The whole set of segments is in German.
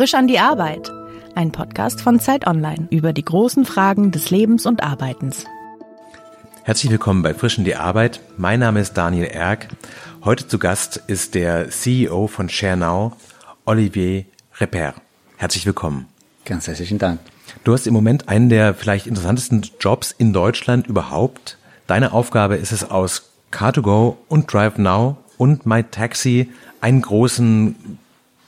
Frisch an die Arbeit. Ein Podcast von Zeit Online über die großen Fragen des Lebens und Arbeitens. Herzlich willkommen bei Frisch an die Arbeit. Mein Name ist Daniel Erck. Heute zu Gast ist der CEO von ShareNow, Olivier Reper. Herzlich willkommen. Ganz herzlichen Dank. Du hast im Moment einen der vielleicht interessantesten Jobs in Deutschland überhaupt. Deine Aufgabe ist es aus Car2Go und DriveNow und MyTaxi einen großen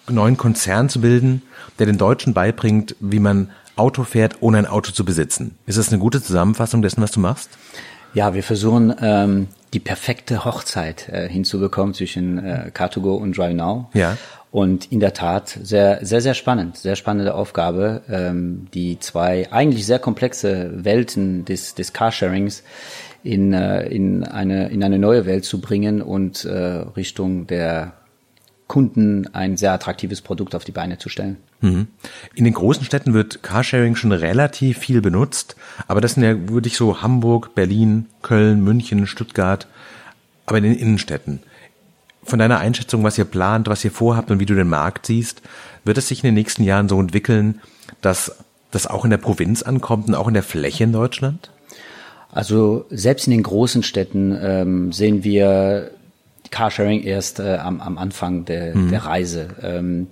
neuen Konzern zu bilden, der den Deutschen beibringt, wie man Auto fährt, ohne ein Auto zu besitzen. Ist das eine gute Zusammenfassung dessen, was du machst? Ja, wir versuchen ähm, die perfekte Hochzeit äh, hinzubekommen zwischen äh, Car2Go und DriveNow. Ja. Und in der Tat sehr, sehr, sehr spannend, sehr spannende Aufgabe, ähm, die zwei eigentlich sehr komplexe Welten des, des Carsharings in, äh, in, eine, in eine neue Welt zu bringen und äh, Richtung der Kunden ein sehr attraktives Produkt auf die Beine zu stellen. Mhm. In den großen Städten wird Carsharing schon relativ viel benutzt, aber das sind ja wirklich so Hamburg, Berlin, Köln, München, Stuttgart, aber in den Innenstädten von deiner Einschätzung, was ihr plant, was ihr vorhabt und wie du den Markt siehst, wird es sich in den nächsten Jahren so entwickeln, dass das auch in der Provinz ankommt und auch in der Fläche in Deutschland? Also selbst in den großen Städten ähm, sehen wir Carsharing erst äh, am, am Anfang der, mhm. der Reise. Ähm,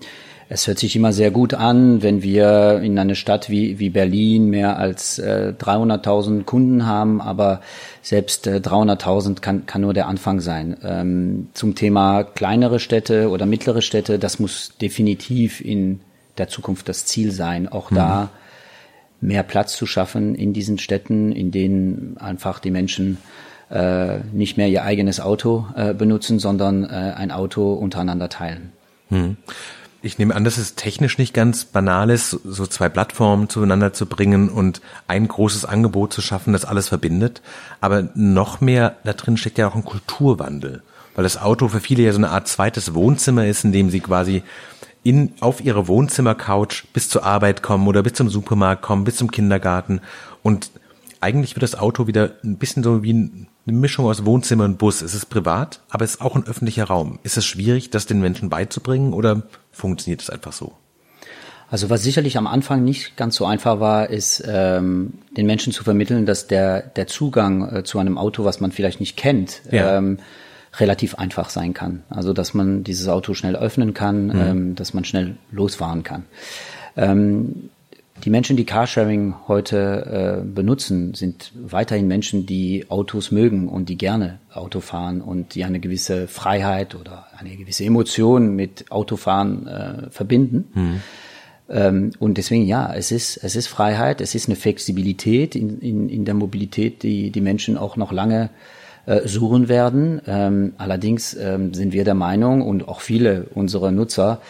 es hört sich immer sehr gut an, wenn wir in einer Stadt wie, wie Berlin mehr als äh, 300.000 Kunden haben, aber selbst äh, 300.000 kann, kann nur der Anfang sein. Ähm, zum Thema kleinere Städte oder mittlere Städte, das muss definitiv in der Zukunft das Ziel sein, auch mhm. da mehr Platz zu schaffen in diesen Städten, in denen einfach die Menschen äh, nicht mehr ihr eigenes Auto äh, benutzen, sondern äh, ein Auto untereinander teilen. Mhm. Ich nehme an, dass es technisch nicht ganz banal ist, so zwei Plattformen zueinander zu bringen und ein großes Angebot zu schaffen, das alles verbindet. Aber noch mehr da drin steckt ja auch ein Kulturwandel, weil das Auto für viele ja so eine Art zweites Wohnzimmer ist, in dem sie quasi in, auf ihre Wohnzimmercouch bis zur Arbeit kommen oder bis zum Supermarkt kommen, bis zum Kindergarten. Und eigentlich wird das Auto wieder ein bisschen so wie ein eine Mischung aus Wohnzimmer und Bus. Es ist privat, aber es ist auch ein öffentlicher Raum. Ist es schwierig, das den Menschen beizubringen oder funktioniert es einfach so? Also was sicherlich am Anfang nicht ganz so einfach war, ist ähm, den Menschen zu vermitteln, dass der der Zugang äh, zu einem Auto, was man vielleicht nicht kennt, ja. ähm, relativ einfach sein kann. Also dass man dieses Auto schnell öffnen kann, mhm. ähm, dass man schnell losfahren kann. Ähm, die Menschen, die Carsharing heute äh, benutzen, sind weiterhin Menschen, die Autos mögen und die gerne Auto fahren und die eine gewisse Freiheit oder eine gewisse Emotion mit Autofahren äh, verbinden. Mhm. Ähm, und deswegen ja, es ist es ist Freiheit, es ist eine Flexibilität in, in, in der Mobilität, die die Menschen auch noch lange äh, suchen werden. Ähm, allerdings ähm, sind wir der Meinung und auch viele unserer Nutzer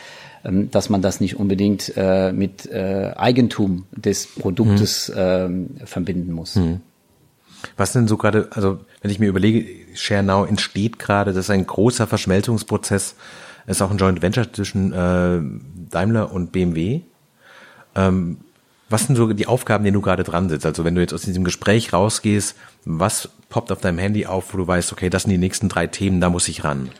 dass man das nicht unbedingt äh, mit äh, Eigentum des Produktes mhm. verbinden muss. Mhm. Was denn so gerade, also wenn ich mir überlege, ShareNow entsteht gerade, das ist ein großer Verschmelzungsprozess, es ist auch ein Joint Venture zwischen äh, Daimler und BMW. Ähm, was sind so die Aufgaben, denen du gerade dran sitzt? Also wenn du jetzt aus diesem Gespräch rausgehst, was poppt auf deinem Handy auf, wo du weißt, okay, das sind die nächsten drei Themen, da muss ich ran?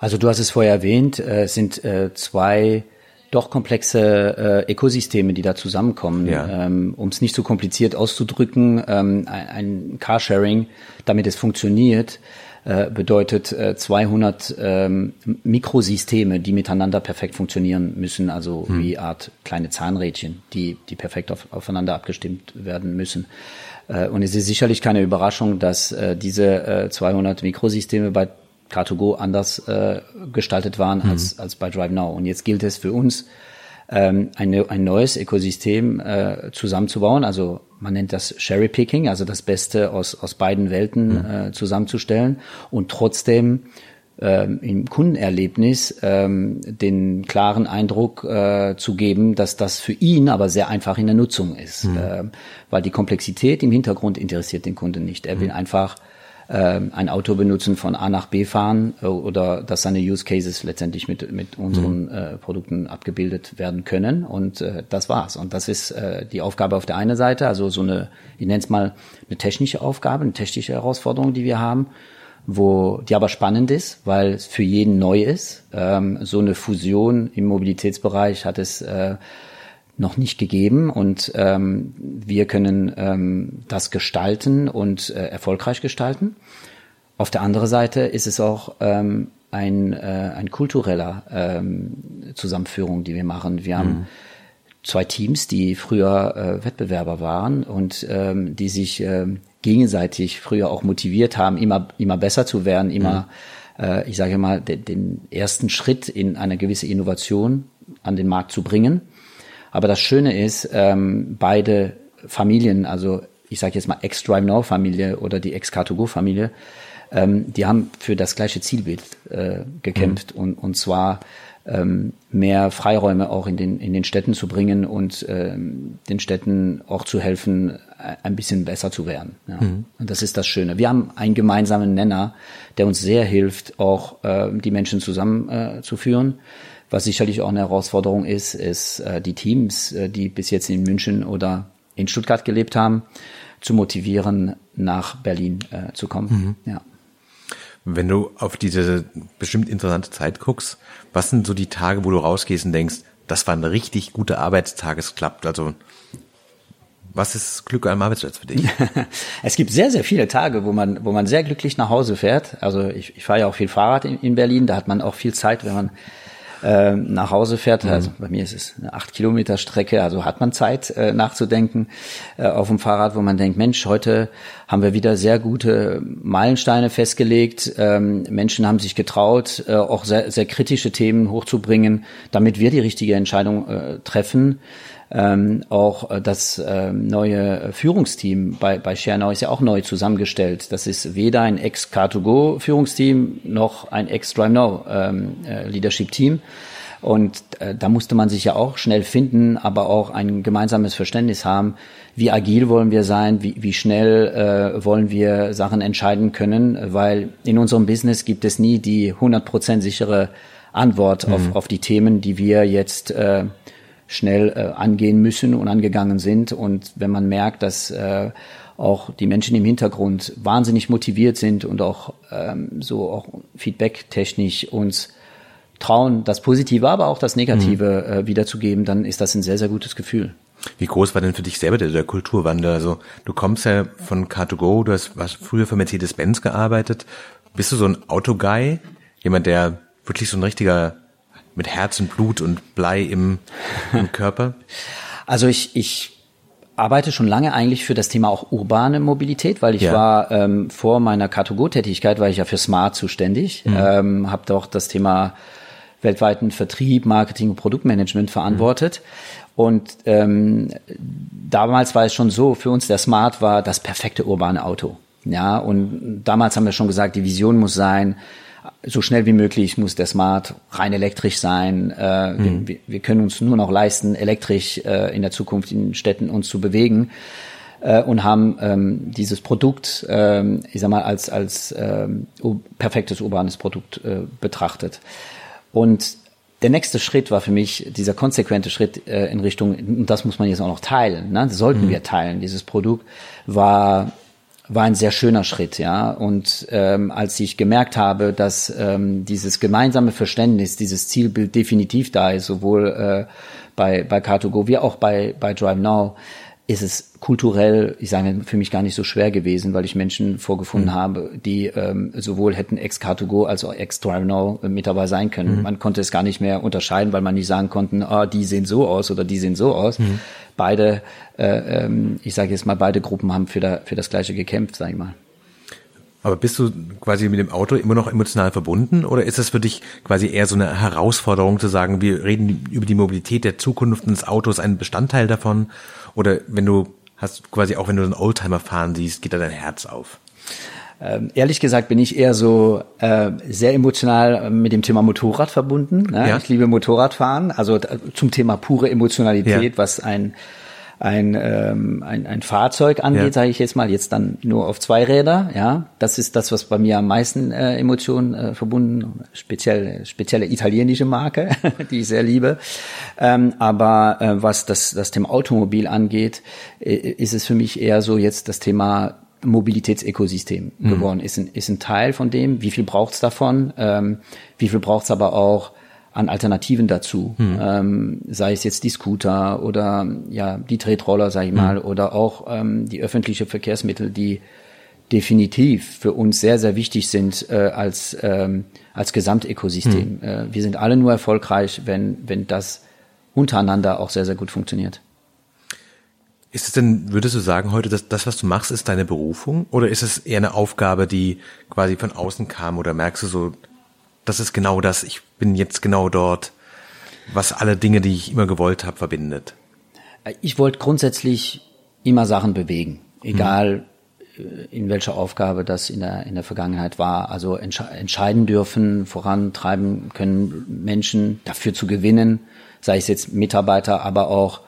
Also du hast es vorher erwähnt, äh, es sind äh, zwei doch komplexe äh, Ökosysteme, die da zusammenkommen. Ja. Ähm, um es nicht so kompliziert auszudrücken, ähm, ein Carsharing, damit es funktioniert, äh, bedeutet äh, 200 ähm, Mikrosysteme, die miteinander perfekt funktionieren müssen, also hm. wie Art kleine Zahnrädchen, die, die perfekt auf, aufeinander abgestimmt werden müssen. Äh, und es ist sicherlich keine Überraschung, dass äh, diese äh, 200 Mikrosysteme bei Car2Go anders äh, gestaltet waren mhm. als, als bei DriveNow. Und jetzt gilt es für uns, ähm, ein, ein neues Ökosystem äh, zusammenzubauen. Also man nennt das Cherry Picking, also das Beste aus, aus beiden Welten mhm. äh, zusammenzustellen und trotzdem ähm, im Kundenerlebnis ähm, den klaren Eindruck äh, zu geben, dass das für ihn aber sehr einfach in der Nutzung ist, mhm. ähm, weil die Komplexität im Hintergrund interessiert den Kunden nicht. Er will mhm. einfach äh, ein Auto benutzen, von A nach B fahren äh, oder dass seine Use Cases letztendlich mit, mit unseren mhm. äh, Produkten abgebildet werden können. Und äh, das war's. Und das ist die Aufgabe auf der einen Seite, also so eine, ich nenne es mal eine technische Aufgabe, eine technische Herausforderung, die wir haben wo die aber spannend ist, weil es für jeden neu ist. Ähm, so eine Fusion im Mobilitätsbereich hat es äh, noch nicht gegeben und ähm, wir können ähm, das gestalten und äh, erfolgreich gestalten. Auf der anderen Seite ist es auch ähm, ein, äh, ein kultureller ähm, Zusammenführung, die wir machen. Wir haben mhm. zwei Teams, die früher äh, Wettbewerber waren und ähm, die sich äh, gegenseitig früher auch motiviert haben, immer, immer besser zu werden, immer, mhm. äh, ich sage mal, de, den ersten Schritt in eine gewisse Innovation an den Markt zu bringen. Aber das Schöne ist, ähm, beide Familien, also ich sage jetzt mal Ex-Drive Now Familie oder die Ex-Car2Go Familie, ähm, die haben für das gleiche Zielbild äh, gekämpft mhm. und, und zwar ähm, mehr Freiräume auch in den, in den Städten zu bringen und ähm, den Städten auch zu helfen, ein bisschen besser zu werden. Ja. Mhm. Und das ist das Schöne. Wir haben einen gemeinsamen Nenner, der uns sehr hilft, auch äh, die Menschen zusammenzuführen. Äh, Was sicherlich auch eine Herausforderung ist, ist äh, die Teams, äh, die bis jetzt in München oder in Stuttgart gelebt haben, zu motivieren, nach Berlin äh, zu kommen. Mhm. Ja. Wenn du auf diese bestimmt interessante Zeit guckst, was sind so die Tage, wo du rausgehst und denkst, das war ein richtig guter Arbeitstag, es klappt? Also was ist Glück am Arbeitsplatz für dich? es gibt sehr, sehr viele Tage, wo man, wo man sehr glücklich nach Hause fährt. Also ich, ich fahre ja auch viel Fahrrad in, in Berlin, da hat man auch viel Zeit, wenn man äh, nach Hause fährt. Mhm. Also bei mir ist es eine acht Kilometer Strecke, also hat man Zeit äh, nachzudenken äh, auf dem Fahrrad, wo man denkt, Mensch, heute haben wir wieder sehr gute Meilensteine festgelegt. Ähm, Menschen haben sich getraut, äh, auch sehr, sehr kritische Themen hochzubringen, damit wir die richtige Entscheidung äh, treffen. Ähm, auch äh, das ähm, neue Führungsteam bei, bei Schernau ist ja auch neu zusammengestellt. Das ist weder ein Ex-Car2Go Führungsteam noch ein Ex-Drive Now ähm, äh, Leadership Team. Und äh, da musste man sich ja auch schnell finden, aber auch ein gemeinsames Verständnis haben, wie agil wollen wir sein, wie, wie schnell äh, wollen wir Sachen entscheiden können, weil in unserem Business gibt es nie die 100% sichere Antwort mhm. auf, auf die Themen, die wir jetzt äh, schnell äh, angehen müssen und angegangen sind. Und wenn man merkt, dass äh, auch die Menschen im Hintergrund wahnsinnig motiviert sind und auch ähm, so auch feedback-technisch uns trauen, das Positive, aber auch das Negative mhm. äh, wiederzugeben, dann ist das ein sehr, sehr gutes Gefühl. Wie groß war denn für dich selber der, der Kulturwandel? Also du kommst ja von Car2Go, du hast, hast früher für Mercedes-Benz gearbeitet. Bist du so ein Autoguy? Jemand, der wirklich so ein richtiger mit Herz und Blut und Blei im, im Körper? Also ich, ich arbeite schon lange eigentlich für das Thema auch urbane Mobilität, weil ich ja. war ähm, vor meiner Car2Go-Tätigkeit war ich ja für Smart zuständig, mhm. ähm, habe doch das Thema weltweiten Vertrieb, Marketing und Produktmanagement verantwortet. Mhm. Und ähm, damals war es schon so, für uns der Smart war das perfekte urbane Auto. Ja, und damals haben wir schon gesagt, die Vision muss sein, so schnell wie möglich muss der Smart rein elektrisch sein. Äh, mhm. wir, wir, können uns nur noch leisten, elektrisch äh, in der Zukunft in Städten uns zu bewegen äh, und haben ähm, dieses Produkt, ähm, ich sag mal, als als ähm, perfektes urbanes Produkt äh, betrachtet. Und der nächste Schritt war für mich dieser konsequente Schritt äh, in Richtung, und das muss man jetzt auch noch teilen, ne? das sollten mhm. wir teilen, dieses Produkt, war war ein sehr schöner Schritt, ja. Und ähm, als ich gemerkt habe, dass ähm, dieses gemeinsame Verständnis, dieses Zielbild definitiv da ist, sowohl äh, bei bei Car2Go wie auch bei bei Drive Now, ist es kulturell, ich sage für mich gar nicht so schwer gewesen, weil ich Menschen vorgefunden mhm. habe, die ähm, sowohl hätten ex-Car2Go als auch ex-Drive Now mit dabei sein können. Mhm. Man konnte es gar nicht mehr unterscheiden, weil man nicht sagen konnten, ah, die sehen so aus oder die sehen so aus. Mhm. Beide, äh, ähm, ich sage jetzt mal, beide Gruppen haben für, da, für das Gleiche gekämpft, sage ich mal. Aber bist du quasi mit dem Auto immer noch emotional verbunden oder ist das für dich quasi eher so eine Herausforderung zu sagen, wir reden über die Mobilität der Zukunft des Autos, ein Bestandteil davon? Oder wenn du hast quasi auch wenn du einen Oldtimer fahren siehst, geht da dein Herz auf? Ähm, ehrlich gesagt bin ich eher so äh, sehr emotional mit dem Thema Motorrad verbunden. Ne? Ja. Ich liebe Motorradfahren, also zum Thema pure Emotionalität, ja. was ein ein, ähm, ein, ein Fahrzeug angeht, ja. sage ich jetzt mal, jetzt dann nur auf zwei Räder, ja, das ist das, was bei mir am meisten äh, Emotionen äh, verbunden, speziell spezielle italienische Marke, die ich sehr liebe. Ähm, aber äh, was das, das Thema Automobil angeht, äh, ist es für mich eher so jetzt das Thema Mobilitätsökosystem mhm. geworden. Ist ein, ist ein Teil von dem. Wie viel braucht's davon? Ähm, wie viel braucht's aber auch an Alternativen dazu? Mhm. Ähm, sei es jetzt die Scooter oder ja die Tretroller, sag ich mal, mhm. oder auch ähm, die öffentliche Verkehrsmittel, die definitiv für uns sehr, sehr wichtig sind äh, als, ähm, als Gesamtökosystem. Mhm. Äh, wir sind alle nur erfolgreich, wenn, wenn das untereinander auch sehr, sehr gut funktioniert. Ist es denn, würdest du sagen heute, dass das, was du machst, ist deine Berufung? Oder ist es eher eine Aufgabe, die quasi von außen kam? Oder merkst du so, das ist genau das, ich bin jetzt genau dort, was alle Dinge, die ich immer gewollt habe, verbindet? Ich wollte grundsätzlich immer Sachen bewegen, egal hm. in welcher Aufgabe das in der, in der Vergangenheit war. Also entsche entscheiden dürfen, vorantreiben können, Menschen dafür zu gewinnen, sei es jetzt Mitarbeiter, aber auch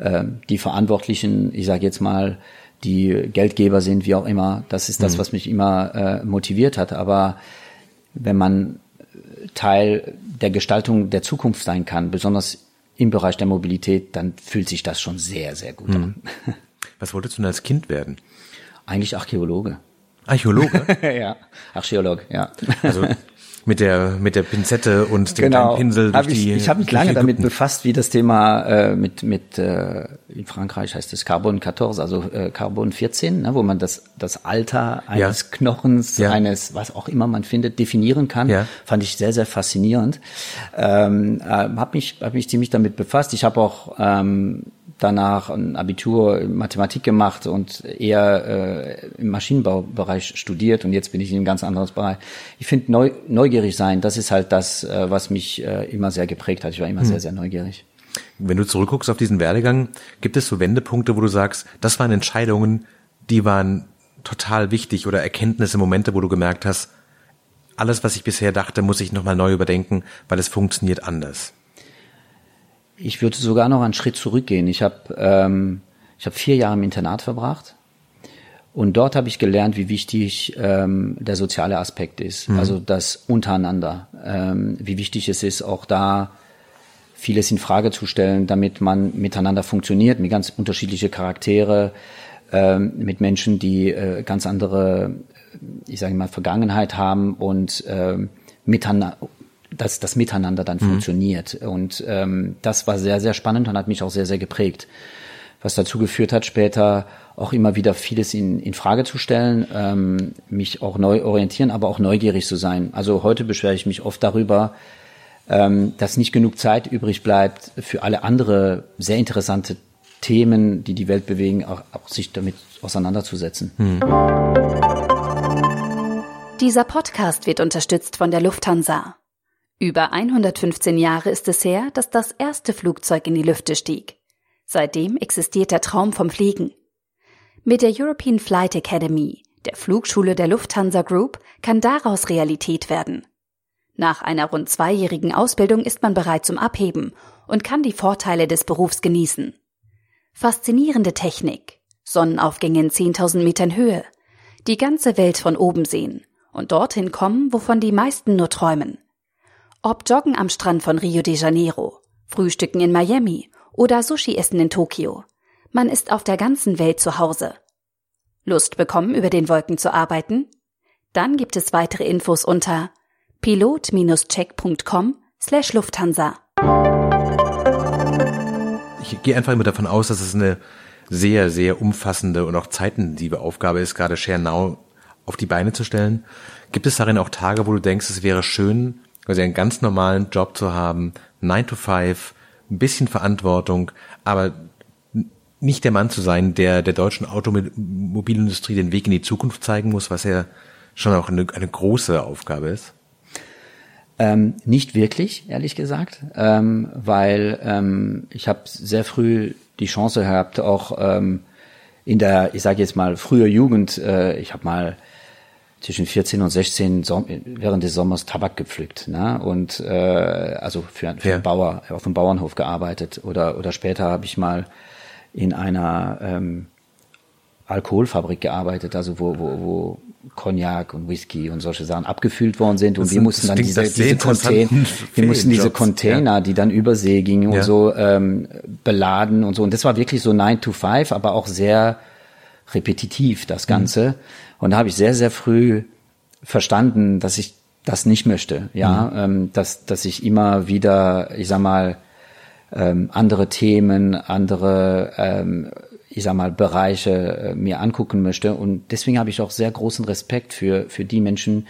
äh, die Verantwortlichen, ich sage jetzt mal, die Geldgeber sind, wie auch immer. Das ist das, mhm. was mich immer äh, motiviert hat. Aber wenn man Teil der Gestaltung der Zukunft sein kann, besonders im Bereich der Mobilität, dann fühlt sich das schon sehr, sehr gut mhm. an. Was wolltest du denn als Kind werden? Eigentlich Archäologe. Archäologe? ja, Archäolog, ja. Also mit der mit der Pinzette und dem genau. Pinsel durch ich, die. Ich habe mich lange damit befasst, wie das Thema äh, mit mit äh, in Frankreich heißt es Carbon 14, also äh, Carbon 14, ne, wo man das das Alter eines ja. Knochens, ja. eines was auch immer man findet, definieren kann. Ja. Fand ich sehr sehr faszinierend. Ähm, äh, habe mich hab mich ziemlich damit befasst. Ich habe auch ähm, danach ein Abitur in Mathematik gemacht und eher äh, im Maschinenbaubereich studiert und jetzt bin ich in einem ganz anderes Bereich. Ich finde neu, neugierig sein, das ist halt das, äh, was mich äh, immer sehr geprägt hat. Ich war immer hm. sehr, sehr neugierig. Wenn du zurückguckst auf diesen Werdegang, gibt es so Wendepunkte, wo du sagst, das waren Entscheidungen, die waren total wichtig oder Erkenntnisse, Momente, wo du gemerkt hast, alles, was ich bisher dachte, muss ich nochmal neu überdenken, weil es funktioniert anders. Ich würde sogar noch einen Schritt zurückgehen. Ich habe ähm, ich hab vier Jahre im Internat verbracht und dort habe ich gelernt, wie wichtig ähm, der soziale Aspekt ist, mhm. also das untereinander, ähm, wie wichtig es ist, auch da vieles in Frage zu stellen, damit man miteinander funktioniert, mit ganz unterschiedliche Charaktere, ähm, mit Menschen, die äh, ganz andere, ich sage mal, Vergangenheit haben und ähm, miteinander dass das Miteinander dann mhm. funktioniert. Und ähm, das war sehr, sehr spannend und hat mich auch sehr, sehr geprägt. Was dazu geführt hat, später auch immer wieder vieles in, in Frage zu stellen, ähm, mich auch neu orientieren, aber auch neugierig zu sein. Also heute beschwere ich mich oft darüber, ähm, dass nicht genug Zeit übrig bleibt für alle andere sehr interessante Themen, die die Welt bewegen, auch, auch sich damit auseinanderzusetzen. Mhm. Dieser Podcast wird unterstützt von der Lufthansa. Über 115 Jahre ist es her, dass das erste Flugzeug in die Lüfte stieg. Seitdem existiert der Traum vom Fliegen. Mit der European Flight Academy, der Flugschule der Lufthansa Group, kann daraus Realität werden. Nach einer rund zweijährigen Ausbildung ist man bereit zum Abheben und kann die Vorteile des Berufs genießen. Faszinierende Technik, Sonnenaufgänge in 10.000 Metern Höhe, die ganze Welt von oben sehen und dorthin kommen, wovon die meisten nur träumen – ob Joggen am Strand von Rio de Janeiro, Frühstücken in Miami oder Sushi essen in Tokio. Man ist auf der ganzen Welt zu Hause. Lust bekommen, über den Wolken zu arbeiten? Dann gibt es weitere Infos unter pilot-check.com slash Lufthansa. Ich gehe einfach immer davon aus, dass es eine sehr, sehr umfassende und auch zeitintensive Aufgabe ist, gerade Share Now auf die Beine zu stellen. Gibt es darin auch Tage, wo du denkst, es wäre schön, quasi einen ganz normalen Job zu haben, 9 to 5, ein bisschen Verantwortung, aber nicht der Mann zu sein, der der deutschen Automobilindustrie den Weg in die Zukunft zeigen muss, was ja schon auch eine, eine große Aufgabe ist? Ähm, nicht wirklich, ehrlich gesagt, ähm, weil ähm, ich habe sehr früh die Chance gehabt, auch ähm, in der, ich sage jetzt mal, früher Jugend, äh, ich habe mal zwischen 14 und 16 Som während des Sommers Tabak gepflückt, ne? Und äh, also für, für ja. einen Bauer auf dem Bauernhof gearbeitet oder oder später habe ich mal in einer ähm, Alkoholfabrik gearbeitet, also wo, wo, wo Cognac und Whisky und solche Sachen abgefüllt worden sind und das wir mussten dann diese, diese Container, wir mussten diese Container, ja. die dann über See gingen ja. und so ähm, beladen und so und das war wirklich so 9 to 5, aber auch sehr repetitiv, das Ganze. Mhm. Und da habe ich sehr, sehr früh verstanden, dass ich das nicht möchte, ja, mhm. ähm, dass, dass ich immer wieder, ich sag mal, ähm, andere Themen, andere, ähm, ich sag mal, Bereiche äh, mir angucken möchte. Und deswegen habe ich auch sehr großen Respekt für, für die Menschen,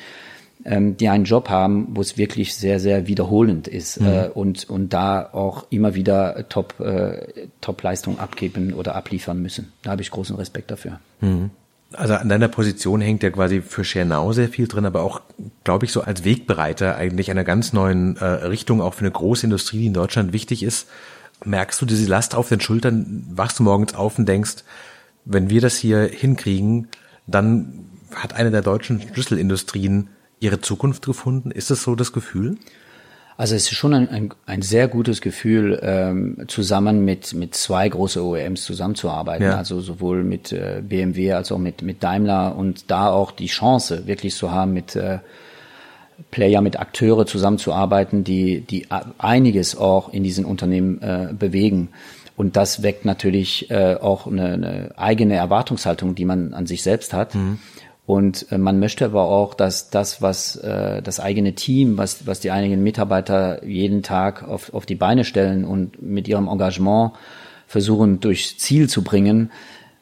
ähm, die einen Job haben, wo es wirklich sehr, sehr wiederholend ist mhm. äh, und, und da auch immer wieder Top, äh, Top-Leistung abgeben oder abliefern müssen. Da habe ich großen Respekt dafür. Mhm. Also an deiner Position hängt ja quasi für Schernau sehr viel drin, aber auch, glaube ich, so als Wegbereiter eigentlich einer ganz neuen äh, Richtung, auch für eine große Industrie, die in Deutschland wichtig ist. Merkst du diese Last auf den Schultern, wachst du morgens auf und denkst, wenn wir das hier hinkriegen, dann hat eine der deutschen Schlüsselindustrien ihre Zukunft gefunden? Ist das so das Gefühl? Also es ist schon ein, ein, ein sehr gutes Gefühl, ähm, zusammen mit, mit zwei große OEMs zusammenzuarbeiten. Ja. Also sowohl mit äh, BMW als auch mit, mit Daimler und da auch die Chance wirklich zu haben, mit äh, Player, mit Akteure zusammenzuarbeiten, die, die einiges auch in diesen Unternehmen äh, bewegen. Und das weckt natürlich äh, auch eine, eine eigene Erwartungshaltung, die man an sich selbst hat. Mhm. Und äh, man möchte aber auch, dass das, was äh, das eigene Team, was, was die einigen Mitarbeiter jeden Tag auf, auf die Beine stellen und mit ihrem Engagement versuchen durchs Ziel zu bringen,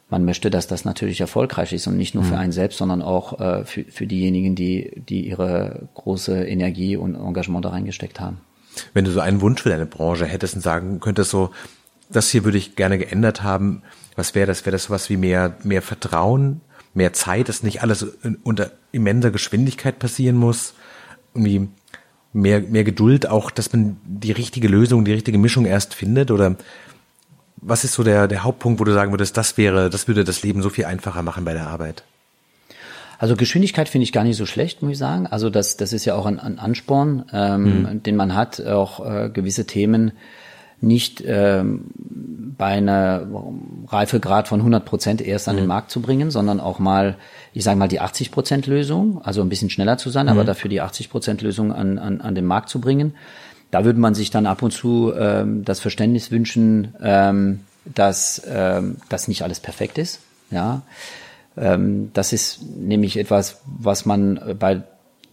man möchte, dass das natürlich erfolgreich ist und nicht nur für mhm. einen selbst, sondern auch äh, für, für diejenigen, die, die ihre große Energie und Engagement da reingesteckt haben. Wenn du so einen Wunsch für deine Branche hättest und sagen könntest, so, das hier würde ich gerne geändert haben, was wäre das? Wäre das was wie mehr, mehr Vertrauen mehr Zeit, dass nicht alles unter immenser Geschwindigkeit passieren muss, irgendwie mehr, mehr Geduld, auch, dass man die richtige Lösung, die richtige Mischung erst findet oder was ist so der, der Hauptpunkt, wo du sagen würdest, das wäre, das würde das Leben so viel einfacher machen bei der Arbeit? Also Geschwindigkeit finde ich gar nicht so schlecht, muss ich sagen. Also das, das ist ja auch ein, ein Ansporn, ähm, mhm. den man hat, auch äh, gewisse Themen nicht ähm, bei einer Reifegrad von 100 Prozent erst an mhm. den Markt zu bringen, sondern auch mal, ich sage mal, die 80 Prozent Lösung, also ein bisschen schneller zu sein, mhm. aber dafür die 80 Prozent Lösung an, an, an den Markt zu bringen. Da würde man sich dann ab und zu ähm, das Verständnis wünschen, ähm, dass ähm, das nicht alles perfekt ist. Ja, ähm, das ist nämlich etwas, was man bei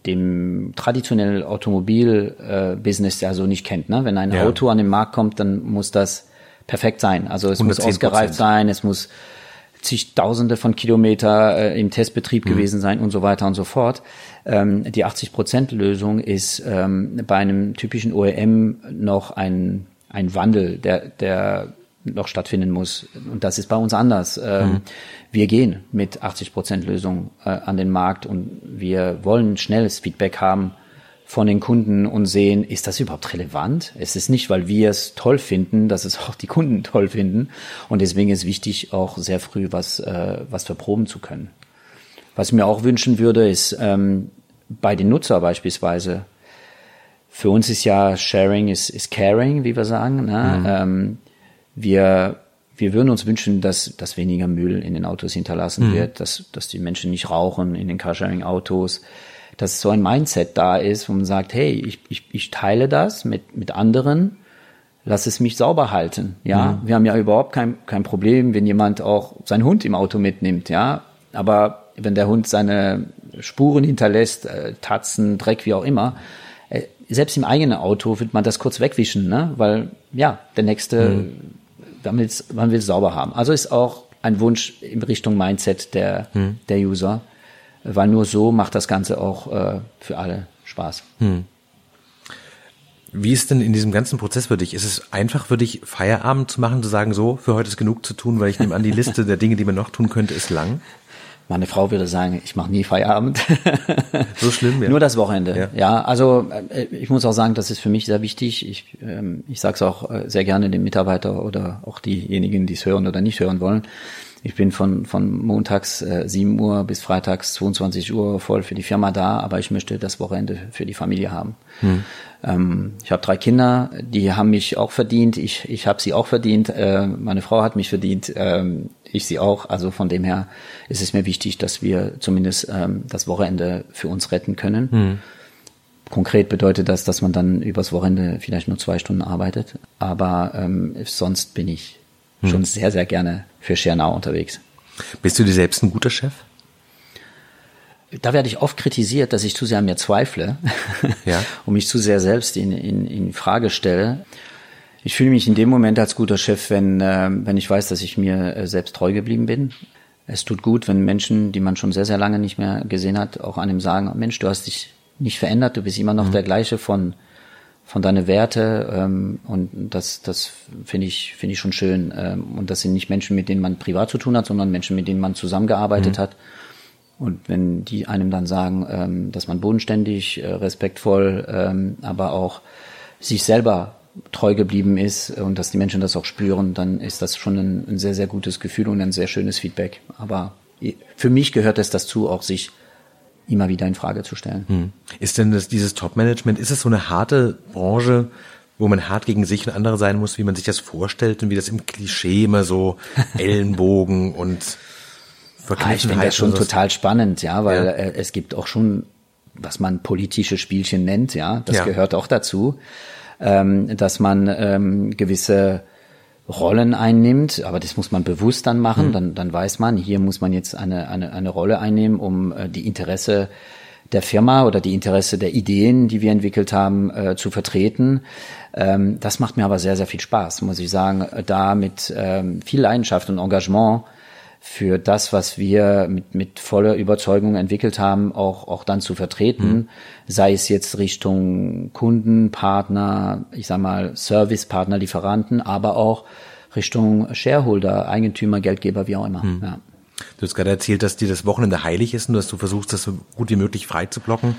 dem traditionellen Automobil-Business ja so nicht kennt. Ne? Wenn ein ja. Auto an den Markt kommt, dann muss das perfekt sein. Also es muss ausgereift sein, es muss zigtausende von Kilometer äh, im Testbetrieb mhm. gewesen sein und so weiter und so fort. Ähm, die 80-Prozent-Lösung ist ähm, bei einem typischen OEM noch ein, ein Wandel, der, der noch stattfinden muss. Und das ist bei uns anders. Ähm, mhm. Wir gehen mit 80 Prozent Lösung äh, an den Markt und wir wollen schnelles Feedback haben von den Kunden und sehen, ist das überhaupt relevant? Es ist nicht, weil wir es toll finden, dass es auch die Kunden toll finden. Und deswegen ist wichtig, auch sehr früh was, äh, was verproben zu können. Was ich mir auch wünschen würde, ist ähm, bei den Nutzer beispielsweise, für uns ist ja Sharing is, is Caring, wie wir sagen. Ne? Mhm. Ähm, wir, wir würden uns wünschen, dass, dass weniger Müll in den Autos hinterlassen mhm. wird, dass, dass die Menschen nicht rauchen in den Carsharing-Autos, dass so ein Mindset da ist, wo man sagt, hey, ich, ich, ich teile das mit, mit anderen, lass es mich sauber halten. Ja, mhm. wir haben ja überhaupt kein, kein Problem, wenn jemand auch seinen Hund im Auto mitnimmt. Ja, aber wenn der Hund seine Spuren hinterlässt, äh, Tatzen, Dreck, wie auch immer, äh, selbst im eigenen Auto wird man das kurz wegwischen, ne? weil ja, der nächste mhm man will man will sauber haben. Also ist auch ein Wunsch in Richtung Mindset der, hm. der User, weil nur so macht das Ganze auch äh, für alle Spaß. Hm. Wie ist denn in diesem ganzen Prozess für dich? Ist es einfach für dich, Feierabend zu machen, zu sagen, so, für heute ist genug zu tun, weil ich nehme an, die Liste der Dinge, die man noch tun könnte, ist lang? Meine Frau würde sagen, ich mache nie Feierabend. So schlimm, ja. Nur das Wochenende. Ja, ja also äh, ich muss auch sagen, das ist für mich sehr wichtig. Ich, ähm, ich sage es auch äh, sehr gerne den Mitarbeiter oder auch diejenigen, die es hören oder nicht hören wollen. Ich bin von, von montags äh, 7 Uhr bis freitags 22 Uhr voll für die Firma da, aber ich möchte das Wochenende für die Familie haben. Hm. Ähm, ich habe drei Kinder, die haben mich auch verdient. Ich, ich habe sie auch verdient. Äh, meine Frau hat mich verdient. Ähm, ich sie auch. Also von dem her ist es mir wichtig, dass wir zumindest ähm, das Wochenende für uns retten können. Hm. Konkret bedeutet das, dass man dann übers Wochenende vielleicht nur zwei Stunden arbeitet. Aber ähm, sonst bin ich hm. schon sehr, sehr gerne für Schernau unterwegs. Bist du dir selbst ein guter Chef? Da werde ich oft kritisiert, dass ich zu sehr an mir zweifle ja. und mich zu sehr selbst in, in, in Frage stelle. Ich fühle mich in dem Moment als guter Chef, wenn, äh, wenn ich weiß, dass ich mir äh, selbst treu geblieben bin. Es tut gut, wenn Menschen, die man schon sehr, sehr lange nicht mehr gesehen hat, auch einem sagen, Mensch, du hast dich nicht verändert, du bist immer noch mhm. der gleiche von, von deine Werte ähm, und das, das finde ich, finde ich schon schön. Ähm, und das sind nicht Menschen, mit denen man privat zu tun hat, sondern Menschen, mit denen man zusammengearbeitet mhm. hat. Und wenn die einem dann sagen, ähm, dass man bodenständig, äh, respektvoll, ähm, aber auch sich selber treu geblieben ist und dass die Menschen das auch spüren, dann ist das schon ein, ein sehr, sehr gutes Gefühl und ein sehr schönes Feedback. Aber für mich gehört es dazu, auch sich immer wieder in Frage zu stellen. Hm. Ist denn das, dieses Top-Management, ist es so eine harte Branche, wo man hart gegen sich und andere sein muss, wie man sich das vorstellt und wie das im Klischee immer so Ellenbogen und ah, Ich finde das schon total spannend, ja, weil ja. Äh, es gibt auch schon, was man politische Spielchen nennt, ja, das ja. gehört auch dazu, ähm, dass man ähm, gewisse Rollen einnimmt, aber das muss man bewusst dann machen, mhm. dann, dann weiß man, hier muss man jetzt eine, eine, eine Rolle einnehmen, um äh, die Interesse der Firma oder die Interesse der Ideen, die wir entwickelt haben, äh, zu vertreten. Ähm, das macht mir aber sehr, sehr viel Spaß, muss ich sagen, da mit ähm, viel Leidenschaft und Engagement für das, was wir mit, mit voller Überzeugung entwickelt haben, auch, auch dann zu vertreten, mhm. sei es jetzt Richtung Kunden, Partner, ich sag mal Servicepartner, Lieferanten, aber auch Richtung Shareholder, Eigentümer, Geldgeber, wie auch immer. Mhm. Ja. Du hast gerade erzählt, dass dir das Wochenende heilig ist und dass du versuchst, das so gut wie möglich frei zu blocken.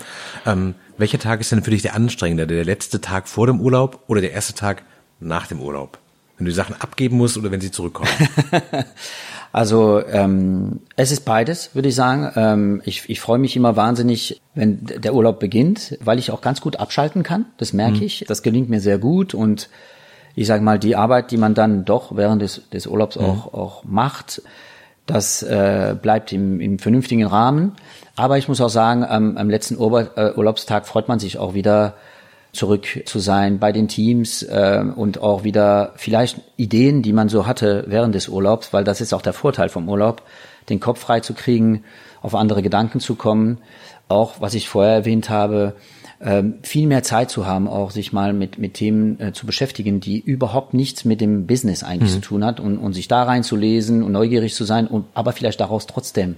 Ähm, welcher Tag ist denn für dich der anstrengende? Der letzte Tag vor dem Urlaub oder der erste Tag nach dem Urlaub? Wenn du die Sachen abgeben musst oder wenn sie zurückkommen? Also ähm, es ist beides, würde ich sagen. Ähm, ich ich freue mich immer wahnsinnig, wenn der Urlaub beginnt, weil ich auch ganz gut abschalten kann. Das merke mhm. ich. Das gelingt mir sehr gut und ich sage mal, die Arbeit, die man dann doch während des, des Urlaubs mhm. auch, auch macht, das äh, bleibt im, im vernünftigen Rahmen. Aber ich muss auch sagen, am, am letzten Ur äh, Urlaubstag freut man sich auch wieder zurück zu sein bei den Teams äh, und auch wieder vielleicht Ideen, die man so hatte während des Urlaubs, weil das ist auch der Vorteil vom Urlaub, den Kopf frei zu kriegen, auf andere Gedanken zu kommen, auch was ich vorher erwähnt habe, äh, viel mehr Zeit zu haben, auch sich mal mit, mit Themen äh, zu beschäftigen, die überhaupt nichts mit dem Business eigentlich mhm. zu tun hat und, und sich da reinzulesen und neugierig zu sein und aber vielleicht daraus trotzdem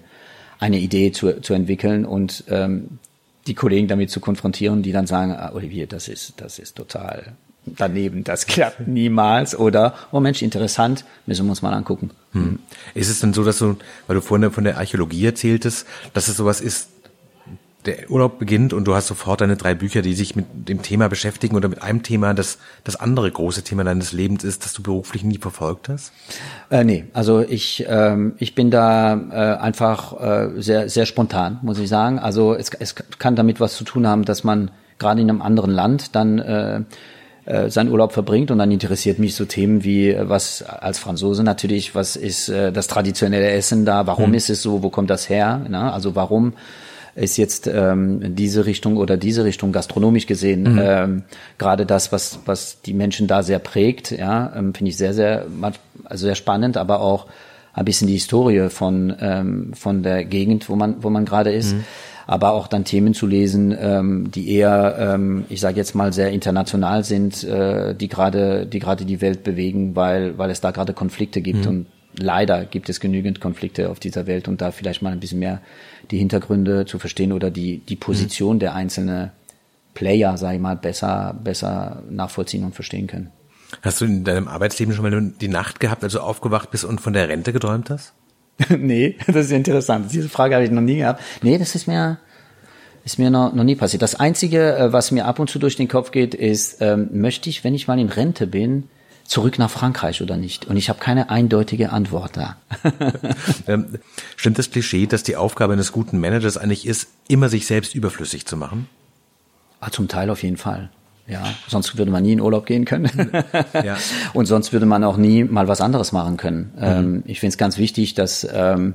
eine Idee zu, zu entwickeln und ähm, die Kollegen damit zu konfrontieren, die dann sagen, ah, Olivier, das ist, das ist total daneben, das klappt niemals oder, oh Mensch, interessant, müssen wir uns mal angucken. Hm. Ist es denn so, dass du, weil du vorhin von der Archäologie erzähltest, dass es sowas ist, der Urlaub beginnt und du hast sofort deine drei Bücher, die sich mit dem Thema beschäftigen oder mit einem Thema, das das andere große Thema deines Lebens ist, das du beruflich nie verfolgt hast? Äh, nee, also ich, ähm, ich bin da äh, einfach äh, sehr, sehr spontan, muss ich sagen. Also es, es kann damit was zu tun haben, dass man gerade in einem anderen Land dann äh, äh, seinen Urlaub verbringt und dann interessiert mich so Themen wie äh, was als Franzose natürlich, was ist äh, das traditionelle Essen da, warum hm. ist es so, wo kommt das her, ne? also warum ist jetzt ähm, diese Richtung oder diese Richtung gastronomisch gesehen mhm. ähm, gerade das, was was die Menschen da sehr prägt. Ja, ähm, finde ich sehr sehr also sehr spannend, aber auch ein bisschen die Historie von ähm, von der Gegend, wo man wo man gerade ist. Mhm. Aber auch dann Themen zu lesen, ähm, die eher, ähm, ich sage jetzt mal, sehr international sind, äh, die gerade, die gerade die Welt bewegen, weil, weil es da gerade Konflikte gibt mhm. und leider gibt es genügend Konflikte auf dieser Welt und da vielleicht mal ein bisschen mehr die Hintergründe zu verstehen oder die, die Position mhm. der einzelnen Player, sag ich mal, besser, besser nachvollziehen und verstehen können. Hast du in deinem Arbeitsleben schon mal die Nacht gehabt, als du aufgewacht bist und von der Rente geträumt hast? nee, das ist interessant. Diese Frage habe ich noch nie gehabt. Nee, das ist mir, ist mir noch, noch nie passiert. Das Einzige, äh, was mir ab und zu durch den Kopf geht, ist, ähm, möchte ich, wenn ich mal in Rente bin, zurück nach Frankreich oder nicht? Und ich habe keine eindeutige Antwort da. Ähm, stimmt das Klischee, dass die Aufgabe eines guten Managers eigentlich ist, immer sich selbst überflüssig zu machen? Ah, zum Teil auf jeden Fall. Ja, sonst würde man nie in Urlaub gehen können. ja. Und sonst würde man auch nie mal was anderes machen können. Mhm. Ähm, ich finde es ganz wichtig, dass ähm,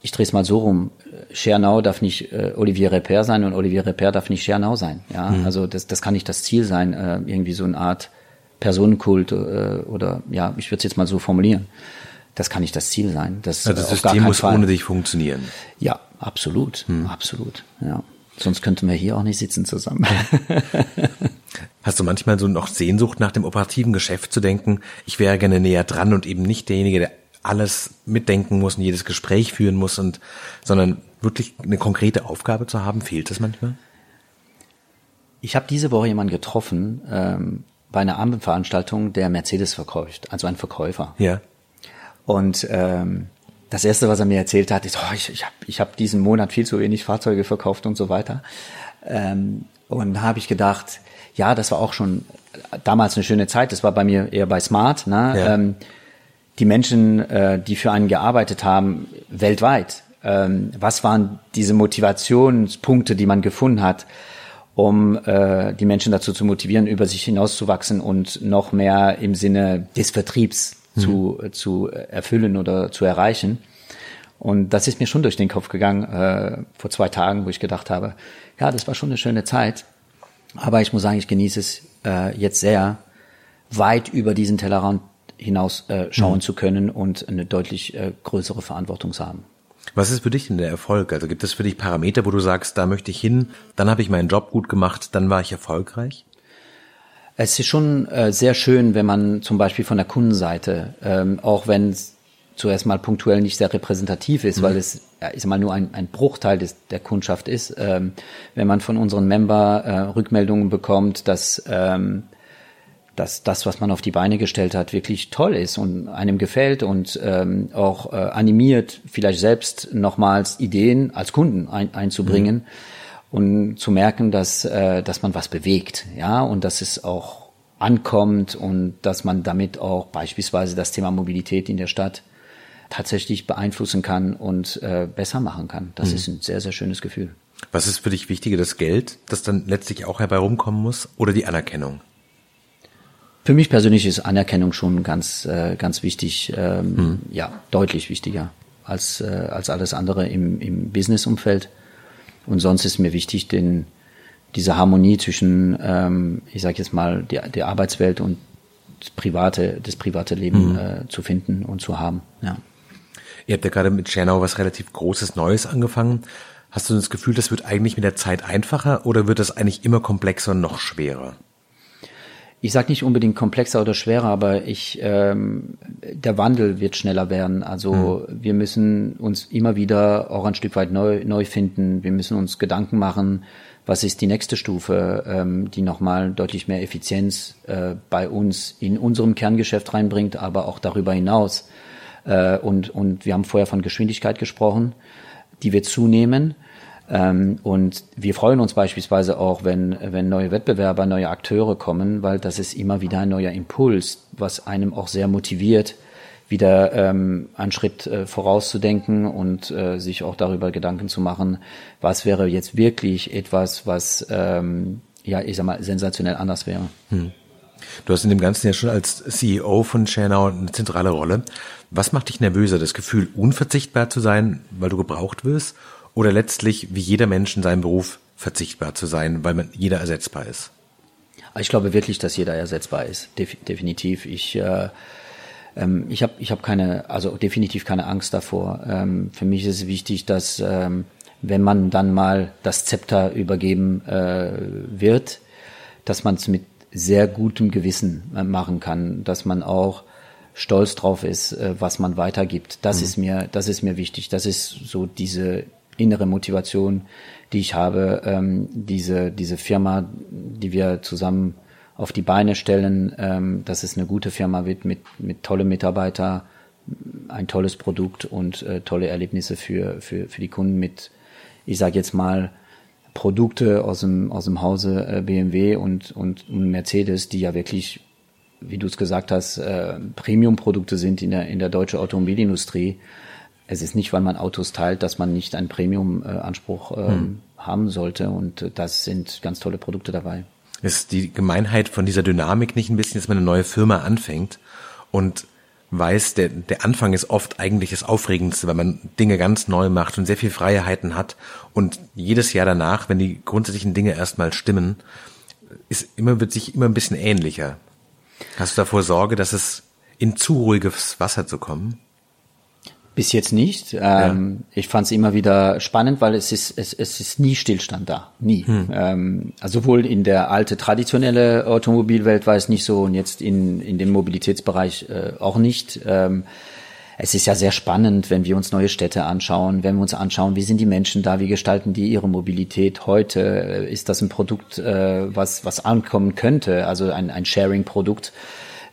ich drehe es mal so rum. Schernau darf nicht äh, Olivier Reper sein und Olivier Reper darf nicht Schernau sein. Ja, mhm. also das, das kann nicht das Ziel sein, äh, irgendwie so eine Art Personenkult äh, oder ja, ich würde es jetzt mal so formulieren. das kann nicht das Ziel sein. Das, also das System muss Fall. ohne dich funktionieren. Ja, absolut, hm. absolut. Ja. Sonst könnten wir hier auch nicht sitzen zusammen. Hast du manchmal so noch Sehnsucht nach dem operativen Geschäft zu denken, ich wäre gerne näher dran und eben nicht derjenige, der alles mitdenken muss und jedes Gespräch führen muss und, sondern wirklich eine konkrete Aufgabe zu haben? Fehlt das manchmal? Ich habe diese Woche jemanden getroffen ähm, bei einer Abendveranstaltung, der Mercedes verkauft, also ein Verkäufer. Ja. Und ähm, das erste, was er mir erzählt hat, ist, oh, ich, ich habe ich hab diesen Monat viel zu wenig Fahrzeuge verkauft und so weiter. Ähm, und da habe ich gedacht, ja, das war auch schon damals eine schöne Zeit. Das war bei mir eher bei Smart. Ne? Ja. Ähm, die Menschen, äh, die für einen gearbeitet haben, weltweit. Ähm, was waren diese Motivationspunkte, die man gefunden hat, um äh, die Menschen dazu zu motivieren, über sich hinauszuwachsen und noch mehr im Sinne des Vertriebs mhm. zu, zu erfüllen oder zu erreichen. Und das ist mir schon durch den Kopf gegangen äh, vor zwei Tagen, wo ich gedacht habe, ja, das war schon eine schöne Zeit. Aber ich muss sagen, ich genieße es äh, jetzt sehr, weit über diesen Tellerrand hinaus äh, schauen mhm. zu können und eine deutlich äh, größere Verantwortung zu haben. Was ist für dich denn der Erfolg? Also gibt es für dich Parameter, wo du sagst, da möchte ich hin, dann habe ich meinen Job gut gemacht, dann war ich erfolgreich? Es ist schon äh, sehr schön, wenn man zum Beispiel von der Kundenseite, ähm, auch wenn es zuerst mal punktuell nicht sehr repräsentativ ist, mhm. weil es ist mal nur ein, ein Bruchteil des, der Kundschaft ist, ähm, wenn man von unseren Member äh, Rückmeldungen bekommt, dass ähm, dass das, was man auf die Beine gestellt hat, wirklich toll ist und einem gefällt und ähm, auch äh, animiert, vielleicht selbst nochmals Ideen als Kunden ein, einzubringen. Mhm und zu merken, dass, äh, dass man was bewegt, ja, und dass es auch ankommt und dass man damit auch beispielsweise das Thema Mobilität in der Stadt tatsächlich beeinflussen kann und äh, besser machen kann. Das mhm. ist ein sehr, sehr schönes Gefühl. Was ist für dich wichtiger, das Geld, das dann letztlich auch herbei rumkommen muss, oder die Anerkennung? Für mich persönlich ist Anerkennung schon ganz, äh, ganz wichtig, ähm, mhm. ja, deutlich wichtiger als, äh, als alles andere im, im Businessumfeld. Und sonst ist mir wichtig, den, diese Harmonie zwischen, ähm, ich sage jetzt mal, der, der Arbeitswelt und das private, das private Leben mhm. äh, zu finden und zu haben. Ja. Ihr habt ja gerade mit Schernau was relativ Großes Neues angefangen. Hast du das Gefühl, das wird eigentlich mit der Zeit einfacher oder wird das eigentlich immer komplexer und noch schwerer? Ich sage nicht unbedingt komplexer oder schwerer, aber ich ähm, der Wandel wird schneller werden. Also mhm. wir müssen uns immer wieder auch ein Stück weit neu neu finden. Wir müssen uns Gedanken machen, was ist die nächste Stufe, ähm, die nochmal deutlich mehr Effizienz äh, bei uns in unserem Kerngeschäft reinbringt, aber auch darüber hinaus. Äh, und und wir haben vorher von Geschwindigkeit gesprochen, die wird zunehmen. Ähm, und wir freuen uns beispielsweise auch, wenn, wenn neue Wettbewerber, neue Akteure kommen, weil das ist immer wieder ein neuer Impuls, was einem auch sehr motiviert, wieder ähm, einen Schritt äh, vorauszudenken und äh, sich auch darüber Gedanken zu machen, was wäre jetzt wirklich etwas, was ähm, ja, ich sag mal, sensationell anders wäre. Hm. Du hast in dem Ganzen ja schon als CEO von Schernau eine zentrale Rolle. Was macht dich nervöser? Das Gefühl, unverzichtbar zu sein, weil du gebraucht wirst? Oder letztlich wie jeder Mensch in seinem Beruf verzichtbar zu sein, weil man jeder ersetzbar ist? Ich glaube wirklich, dass jeder ersetzbar ist. Def definitiv. Ich äh, ähm, ich habe ich hab keine, also definitiv keine Angst davor. Ähm, für mich ist es wichtig, dass ähm, wenn man dann mal das Zepter übergeben äh, wird, dass man es mit sehr gutem Gewissen äh, machen kann, dass man auch stolz drauf ist, äh, was man weitergibt. Das mhm. ist mir, das ist mir wichtig. Das ist so diese innere Motivation, die ich habe, ähm, diese, diese Firma, die wir zusammen auf die Beine stellen, ähm, dass es eine gute Firma wird mit, mit tolle Mitarbeiter, ein tolles Produkt und äh, tolle Erlebnisse für, für, für die Kunden mit, ich sage jetzt mal, Produkte aus dem, aus dem Hause äh, BMW und, und, und Mercedes, die ja wirklich, wie du es gesagt hast, äh, Premium-Produkte sind in der, in der deutschen Automobilindustrie es ist nicht, weil man Autos teilt, dass man nicht einen Premium-Anspruch ähm, hm. haben sollte. Und äh, das sind ganz tolle Produkte dabei. Ist die Gemeinheit von dieser Dynamik nicht ein bisschen, dass man eine neue Firma anfängt und weiß, der, der Anfang ist oft eigentlich das Aufregendste, weil man Dinge ganz neu macht und sehr viel Freiheiten hat. Und jedes Jahr danach, wenn die grundsätzlichen Dinge erstmal stimmen, ist immer, wird sich immer ein bisschen ähnlicher. Hast du davor Sorge, dass es in zu ruhiges Wasser zu kommen? Bis jetzt nicht. Ähm, ja. Ich fand es immer wieder spannend, weil es ist, es, es ist nie Stillstand da. Nie. Hm. Ähm, also sowohl in der alte traditionelle Automobilwelt war es nicht so und jetzt in, in dem Mobilitätsbereich äh, auch nicht. Ähm, es ist ja sehr spannend, wenn wir uns neue Städte anschauen, wenn wir uns anschauen, wie sind die Menschen da, wie gestalten die ihre Mobilität heute? Ist das ein Produkt, äh, was, was ankommen könnte, also ein, ein Sharing-Produkt?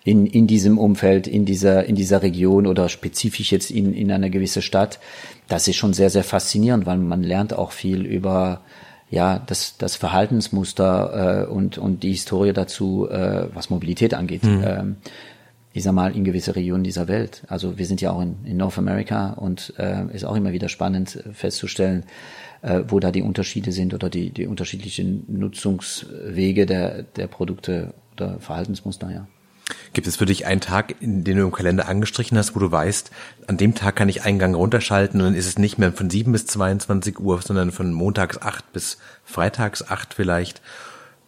In, in diesem Umfeld, in dieser, in dieser Region oder spezifisch jetzt in, in einer gewissen Stadt. Das ist schon sehr, sehr faszinierend, weil man lernt auch viel über ja, das, das Verhaltensmuster äh, und, und die Historie dazu, äh, was Mobilität angeht. Mhm. Ähm, ich sag mal, in gewisse Regionen dieser Welt. Also wir sind ja auch in, in North America und äh, ist auch immer wieder spannend festzustellen, äh, wo da die Unterschiede sind oder die, die unterschiedlichen Nutzungswege der, der Produkte oder Verhaltensmuster, ja. Gibt es für dich einen Tag, den du im Kalender angestrichen hast, wo du weißt, an dem Tag kann ich einen Gang runterschalten und dann ist es nicht mehr von 7 bis 22 Uhr, sondern von montags 8 bis freitags 8 vielleicht?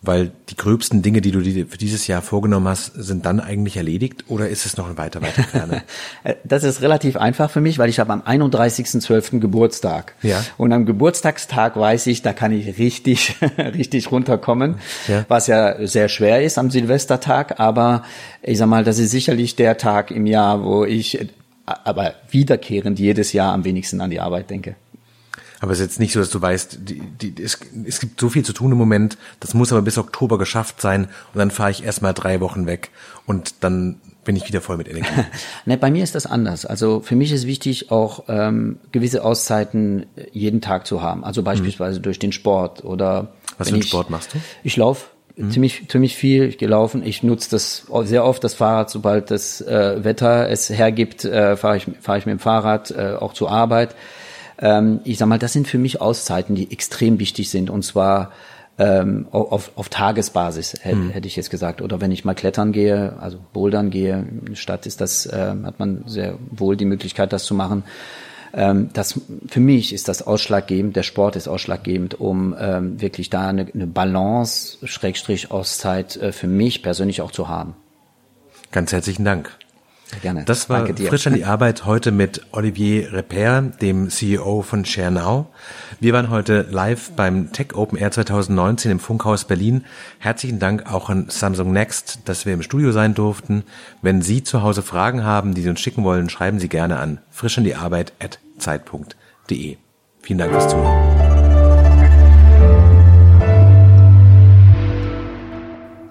Weil die gröbsten Dinge, die du dir für dieses Jahr vorgenommen hast, sind dann eigentlich erledigt oder ist es noch ein weiter, weiter Ferne? das ist relativ einfach für mich, weil ich habe am 31.12. Geburtstag. Ja. Und am Geburtstagstag weiß ich, da kann ich richtig, richtig runterkommen, ja. was ja sehr schwer ist am Silvestertag. Aber ich sag mal, das ist sicherlich der Tag im Jahr, wo ich aber wiederkehrend jedes Jahr am wenigsten an die Arbeit denke. Aber es ist jetzt nicht so, dass du weißt, die, die, es, es gibt so viel zu tun im Moment, das muss aber bis Oktober geschafft sein und dann fahre ich erstmal drei Wochen weg und dann bin ich wieder voll mit Energie. ne, bei mir ist das anders. Also für mich ist wichtig, auch ähm, gewisse Auszeiten jeden Tag zu haben. Also beispielsweise mhm. durch den Sport oder was für einen Sport machst du? Ich laufe mhm. ziemlich ziemlich viel. Ich gehe laufen. Ich nutze das sehr oft das Fahrrad, sobald das äh, Wetter es hergibt, äh, fahre ich fahre ich mit dem Fahrrad äh, auch zur Arbeit. Ähm, ich sag mal, das sind für mich Auszeiten, die extrem wichtig sind und zwar ähm, auf, auf Tagesbasis, hätte, mhm. hätte ich jetzt gesagt. Oder wenn ich mal klettern gehe, also bouldern gehe, in der Stadt ist das, äh, hat man sehr wohl die Möglichkeit, das zu machen. Ähm, das, für mich ist das ausschlaggebend, der Sport ist ausschlaggebend, um ähm, wirklich da eine, eine Balance, Schrägstrich Auszeit äh, für mich persönlich auch zu haben. Ganz herzlichen Dank. Gerne. Das war frisch an die Arbeit heute mit Olivier Repair, dem CEO von ShareNow. Wir waren heute live beim Tech Open Air 2019 im Funkhaus Berlin. Herzlichen Dank auch an Samsung Next, dass wir im Studio sein durften. Wenn Sie zu Hause Fragen haben, die Sie uns schicken wollen, schreiben Sie gerne an frisch an die Arbeit at zeit.de. Vielen Dank fürs Zuhören.